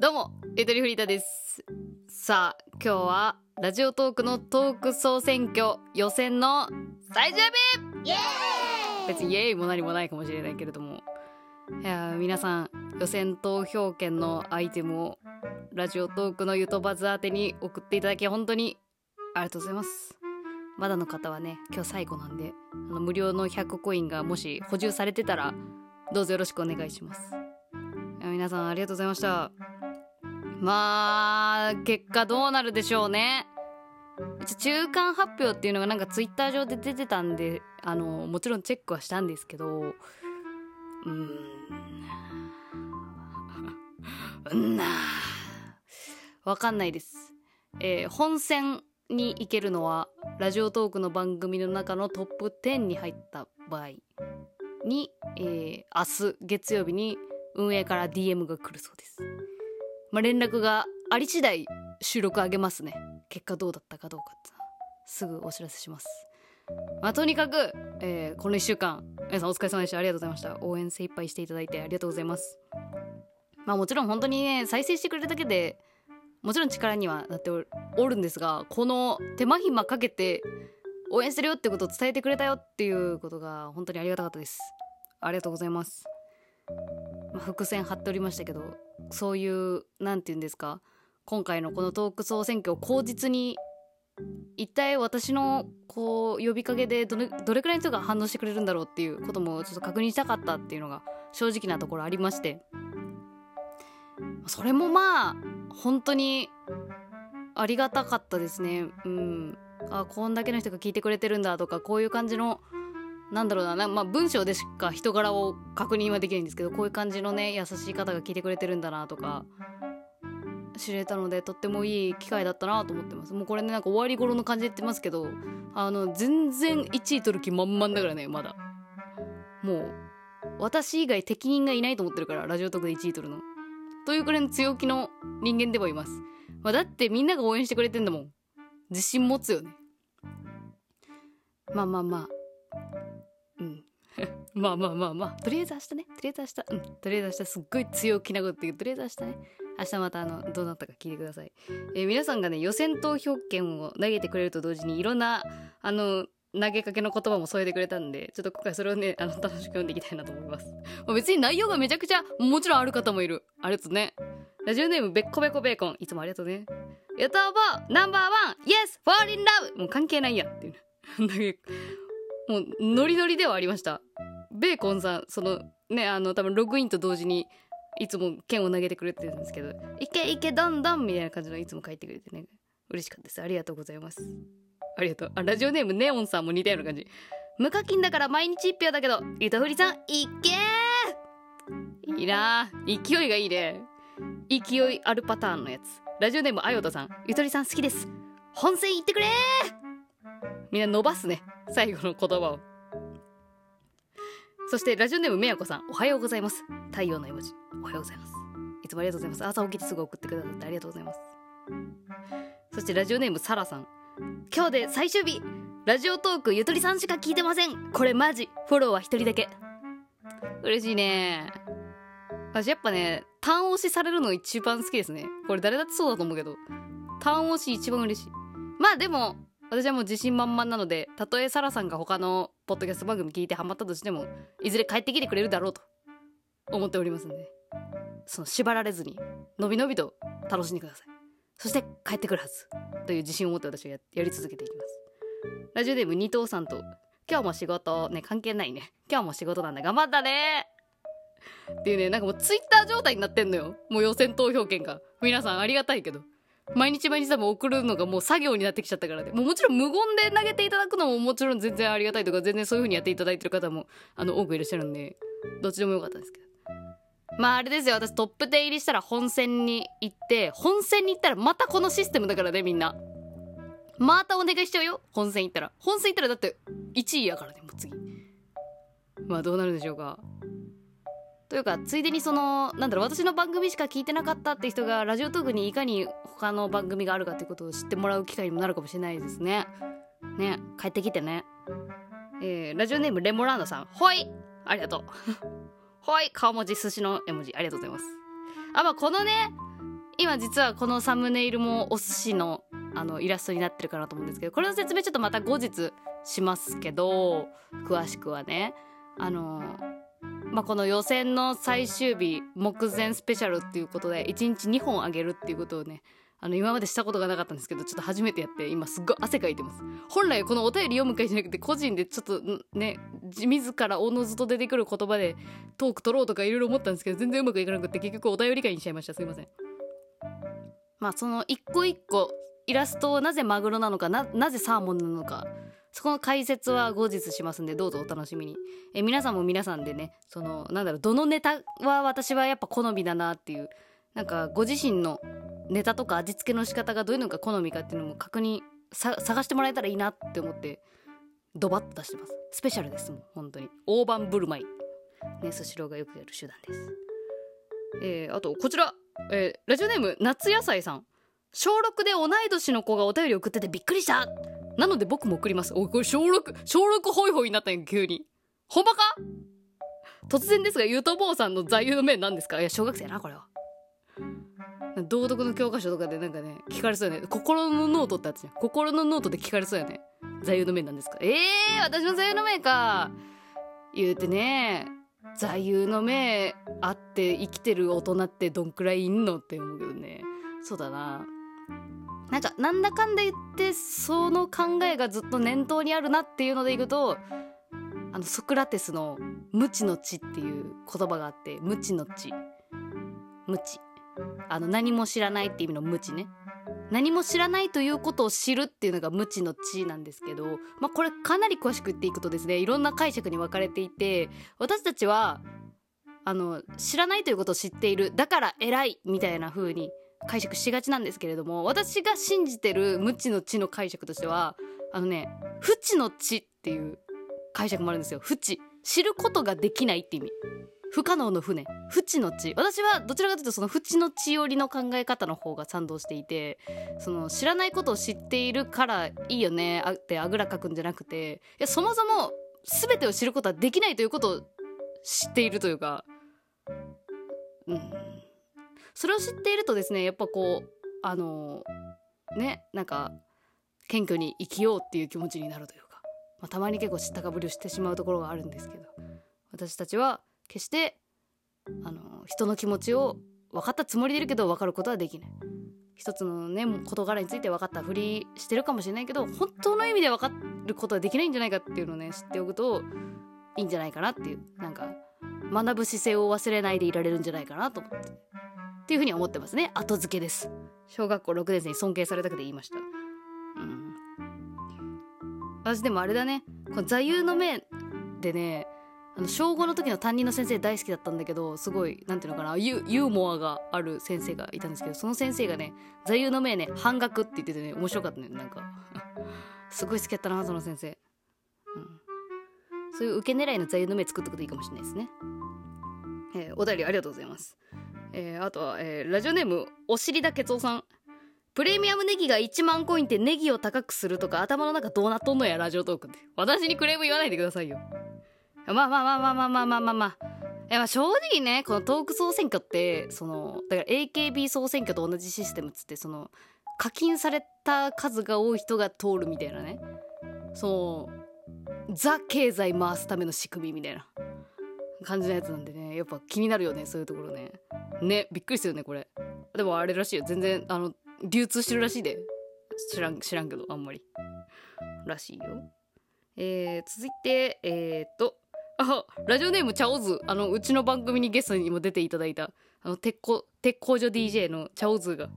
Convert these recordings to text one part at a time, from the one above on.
どうもゆとりフリータです。さあ今日はラジオトークのトーク総選挙予選の最終日。イエ別にイエーイも何もないかもしれないけれどもいやー皆さん予選投票権のアイテムをラジオトークのゆとばず宛てに送っていただき本当にありがとうございます。まだの方はね今日最後なんであの無料の100コインがもし補充されてたらどうぞよろしくお願いします。皆さんありがとうございました。まあ結果どうなるでしょうね。一応中間発表っていうのがなんかツイッター上で出てたんであのもちろんチェックはしたんですけどうーん。うんな。わかんないです、えー本戦に行けるのはラジオトークの番組の中のトップ10に入った場合に、えー明日月曜日に運営から DM が来るそうです。まあ、連絡があり次第収録あげますね。結果どうだったかどうかってすぐお知らせします。まあ、とにかく、えーこの1週間皆さんお疲れ様でした。ありがとうございました。応援精一杯していただいてありがとうございます。まあもちろん本当にね再生してくれるだけでもちろん力にはなっておるおるんですがこの手間暇かけて応援してるよってことを伝えてくれたよっていうことが本当にありがたかったです。ありがとうございます、まあ、伏線張っておりましたけどそういうなんて言うんですか今回のこのトーク総選挙を口実に一体私のこう呼びかけでどれどれくらいの人が反応してくれるんだろうっていうこともちょっと確認したかったっていうのが正直なところありまして。それもまあ本当にありがたかったですね。うん。あこんだけの人が聞いてくれてるんだとかこういう感じのなんだろうな、まあ、文章でしか人柄を確認はできないんですけどこういう感じのね優しい方が聞いてくれてるんだなとか知れたのでとってもいい機会だったなと思ってます。もうこれねなんか終わり頃の感じで言ってますけどあの全然1位取る気満々だからねまだ。もう私以外適任がいないと思ってるからラジオトークで1位取るの。というくらいの強気の人間ではいます、まあ、だってみんなが応援してくれてんだもん。自信持つよね。まあまあまあ。うん。まあまあまあまあ。とりあえず明日ね。とりあえず明日うん。とりあえず明日すっごい強気なこと言う。とりあえず明日ね。明日またあのどうなったか聞いてください、えー皆さんがね予選投票権を投げてくれると同時にいろんなあの投げかけの言葉も添えてくれたんでちょっと今回それをねあの楽しく読んでいきたいなと思います。まあ別に内容がめちゃくちゃもちろんある方もいる。ありがとうね。ラジオネームべっこべこベーコン。いつもありがとうね。ヨタバナンバーワン Yes fall in love! もう関係ないやっていう。ねだけもうノリノリではありました。ベーコンさんそのねあの多分ログインと同時にいつも剣を投げてくれてるんですけど「いけいけどんどん」みたいな感じのいつも書いてくれてね。嬉しかったです。ありがとうございます。ありがとう。あラジオネームネオンさんも似たような感じ。無課金だから毎日一票だけどゆとふりさんいけー!いいなー。勢いがいいね。勢いあるパターンのやつ。ラジオネームあよたさん。ゆとりさん好きです。本戦行ってくれみんな伸ばすね。最後の言葉を。そしてラジオネームめやこさんおはようございます。太陽の絵文字おはようございます。いつもありがとうございます。朝起きてすぐ送ってくださってありがとうございます。そしてラジオネームサラさん今日で最終日。ラジオトークゆとりさんしか聞いてません。これマジフォローは一人だけ。嬉しいね。私やっぱね単押しされるの一番好きですね。これ誰だってそうだと思うけど。単押し一番嬉しい。まあでも私はもう自信満々なのでたとえサラさんが他のポッドキャスト番組聞いてハマったとしてもいずれ帰ってきてくれるだろうと思っておりますのでその縛られずにのびのびと楽しんでください。そして帰ってくるはずという自信を持って私はややり続けていきます。ラジオネーム二藤さんと今日も仕事ね関係ないね。今日も仕事なんだ。頑張ったね。っていうねなんかもうツイッター状態になってんのよ。もう予選投票権が。皆さんありがたいけど。毎日毎日多分送るのがもう作業になってきちゃったからで。ももちろん無言で投げていただくのももちろん全然ありがたいとか全然そういう風にやっていただいてる方もあの多くいらっしゃるんでどっちでもよかったんですけど。まああれですよ。私トップ10入りしたら本戦に行って本戦に行ったらまたこのシステムだからねみんな。またお願いしちゃうよ。本戦行ったら。本戦行ったらだって1位やからねもう次。まあどうなるでしょうか。というかついでにそのなんだろう私の番組しか聞いてなかったって人がラジオトークにいかに他の番組があるかってことを知ってもらう機会にもなるかもしれないですね。ね帰ってきてね。えーラジオネームレモラーノさん。ほい。ありがとう。はい。顔文字寿司の絵文字。ありがとうございます。あまあこのね今実はこのサムネイルもお寿司のあのイラストになってるかなと思うんですけどこれの説明ちょっとまた後日しますけど詳しくはね。あのまあ、この予選の最終日目前スペシャルっていうことで1日2本あげるっていうことをねあの今までしたことがなかったんですけどちょっと初めてやって今すっごい汗かいてます。本来このお便り読む会じゃなくて個人でちょっとね自らおのずと出てくる言葉でトーク取ろうとかいろいろ思ったんですけど全然うまくいかなくて結局お便り会にしちゃいました。すいません。まあその一個一個イラストをなぜマグロなのかななぜサーモンなのかそこの解説は後日しますんでどうぞお楽しみに。え皆さんも皆さんでねそのなんだろうどのネタは私はやっぱ好みだなっていうなんかご自身のネタとか味付けの仕方がどういうのが好みかっていうのも確認探してもらえたらいいなって思ってドバッと出してます。スペシャルですもん本当に。大盤振る舞い。ねスシローがよくやる手段です。えー、あとこちら、えー、ラジオネーム夏野菜さん小6で同い年の子がお便り送っててびっくりしたなので僕も送ります。おいこれ小6、小6ホイホイになったんや、急に。ほんまか？突然ですが、ゆとぼうさんの座右の銘何ですか？いや、小学生やな、これは。道徳の教科書とかでなんかね、聞かれそうやね。心のノートってやつね。心のノートで聞かれそうやね。座右の銘なんですか？ええー、私の座右の銘か。言うてね、座右の銘あって生きてる大人ってどんくらいいんの？って思うけどね。そうだな。なんかなんだかんだ言ってその考えがずっと念頭にあるなっていうのでいくとあのソクラテスの「無知の知」っていう言葉があって「無知の知」無知。あの何も知らないっていう意味の無知ね。何も知らないということを知るっていうのが無知の知なんですけど、まあ、これかなり詳しく言っていくとですねいろんな解釈に分かれていて私たちはあの知らないということを知っている。だから偉いみたいな風に解釈しがちなんですけれども私が信じてる無知の知の解釈としてはあのね不知の知っていう解釈もあるんですよ。不知。知ることができないって意味。不可能の不ね不知の知。私はどちらかというとその不知の知寄りの考え方の方が賛同していてその知らないことを知っているからいいよねってあぐらかくんじゃなくていやそもそも全てを知ることはできないということを知っているというかうん。それを知っているとですねやっぱこうあのねなんか謙虚に生きようっていう気持ちになるというか、まあ、たまに結構知ったかぶりをしてしまうところがあるんですけど私たちは決してあの人の気持ちを分かったつもりでいるけど分かることはできない。一つのね事柄について分かったふりしてるかもしれないけど本当の意味で分かることはできないんじゃないかっていうのをね知っておくといいんじゃないかなっていうなんか学ぶ姿勢を忘れないでいられるんじゃないかなと思って。っていうふうに思ってますね。後付けです。小学校6年生に尊敬されたくて言いました。うん。私でもあれだね。この座右の銘でねあの小5の時の担任の先生大好きだったんだけどすごいなんていうのかなユユーモアがある先生がいたんですけどその先生がね座右の銘ね半額って言っててね面白かったねなんか すごい好きやったなその先生、うん、そういう受け狙いの座右の銘作っておくといいかもしれないですね、えー、お便りありがとうございます。えー、あとは、えー、ラジオネームお尻だけつおさん。プレミアムネギが1万コインってネギを高くするとか頭の中どうなっとんのやラジオトークって。私にクレーム言わないでくださいよ。まあまあまあまあまあまあまあまあまあいや正直ねこのトーク総選挙ってそのだから AKB 総選挙と同じシステムっつってその課金された数が多い人が通るみたいなね。そうザ経済回すための仕組みみたいな。感じのやつなんでねやっぱ気になるよねそういうところね。ねびっくりするねこれ。でもあれらしいよ。全然あの流通してるらしいで。知らん知らんけどあんまり。らしいよ。えー、続いてえー、っとあラジオネームチャオズ。あのうちの番組にゲストにも出ていただいたあの鉄工鉄工所 DJ のチャオズが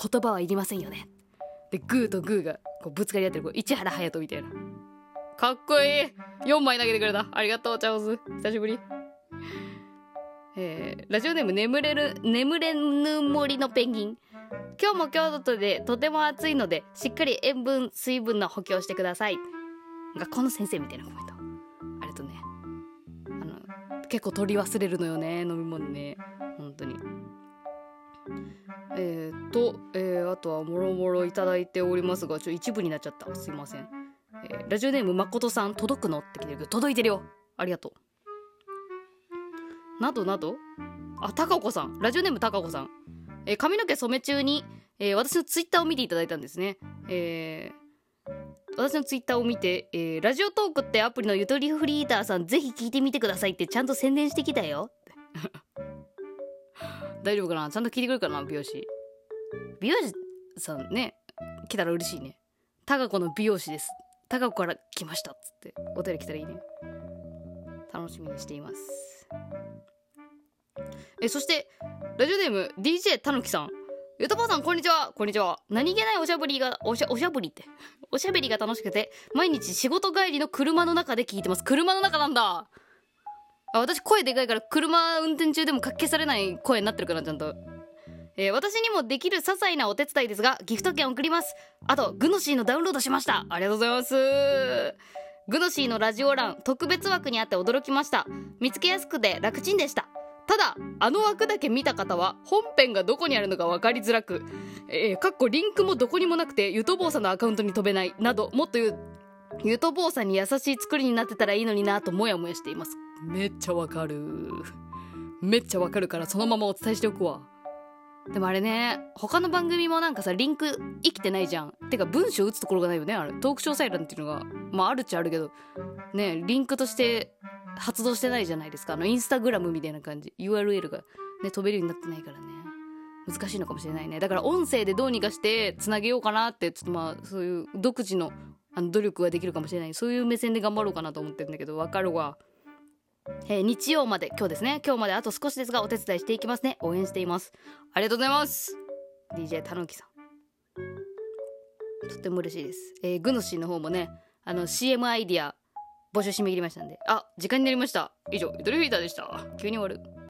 言葉はいりませんよね。でグーとグーがこうぶつかり合ってるこう市原隼人みたいな。かっこいい。4枚投げてくれた。ありがとうチャオズ。久しぶり。えー、ラジオネーム眠れる眠れぬ森のペンギン。今日も京都でとても暑いのでしっかり塩分水分の補給をしてください。学校の先生みたいなコメントありがとね。あの結構取り忘れるのよね飲み物ね。本当に。えー、と、えー、あとはもろもろいただいておりますがちょ一部になっちゃった。すいません、えー、ラジオネームまことさん。届くの？って来てるけど届いてるよ。ありがとう。などなど。あたかこさん。ラジオネームたかこさん、えー髪の毛染め中に、えー私のツイッターを見ていただいたんですね。えー私のツイッターを見て、えーラジオトークってアプリのゆとりフリーターさんぜひ聞いてみてくださいってちゃんと宣伝してきたよ。大丈夫かな？ちゃんと聞いてくるかな？美容師。美容師さんね来たら嬉しいね。タカコの美容師です。タカコから来ましたっつってお便り来たらいいね。楽しみにしています。えそしてラジオネーム DJ たぬきさん。ゆとぽさんこんにちは。こんにちは。何気ないおしゃぶりがおしゃおしゃぶりって。おしゃべりが楽しくて毎日仕事帰りの車の中で聞いてます。車の中なんだ。あ私声でかいから車運転中でもかっ消されない声になってるかなちゃんと。えー私にもできる些細なお手伝いですがギフト券送ります。あとグノシーのダウンロードしました。ありがとうございます。グノシーのラジオ欄特別枠にあって驚きました。見つけやすくて楽ちんでした。ただあの枠だけ見た方は本編がどこにあるのか分かりづらくえーかっこリンクもどこにもなくてゆとぼうさんのアカウントに飛べないなどもっと言うゆとぼうさんに優しい作りになってたらいいのになともやもやしています。めっちゃわかる。めっちゃわかるからそのままお伝えしておくわ。でもあれね他の番組もなんかさリンク生きてないじゃん。てか文章打つところがないよねあれ。トーク詳細欄っていうのがまああるっちゃあるけど。ねリンクとして発動してないじゃないですか。あのインスタグラムみたいな感じ。URL がね飛べるようになってないからね。難しいのかもしれないね。だから音声でどうにかしてつなげようかなってちょっとまあそういう独自のあの努力ができるかもしれない。そういう目線で頑張ろうかなと思ってるんだけどわかるわ。えー日曜まで今日ですね。今日まであと少しですがお手伝いしていきますね。応援しています。ありがとうございます。DJ たぬきさん。とっても嬉しいです、えーグノシーの方もねあの CM アイディア募集締め切りましたんで。あ時間になりました。以上ゆとりフィーターでした。急に終わる。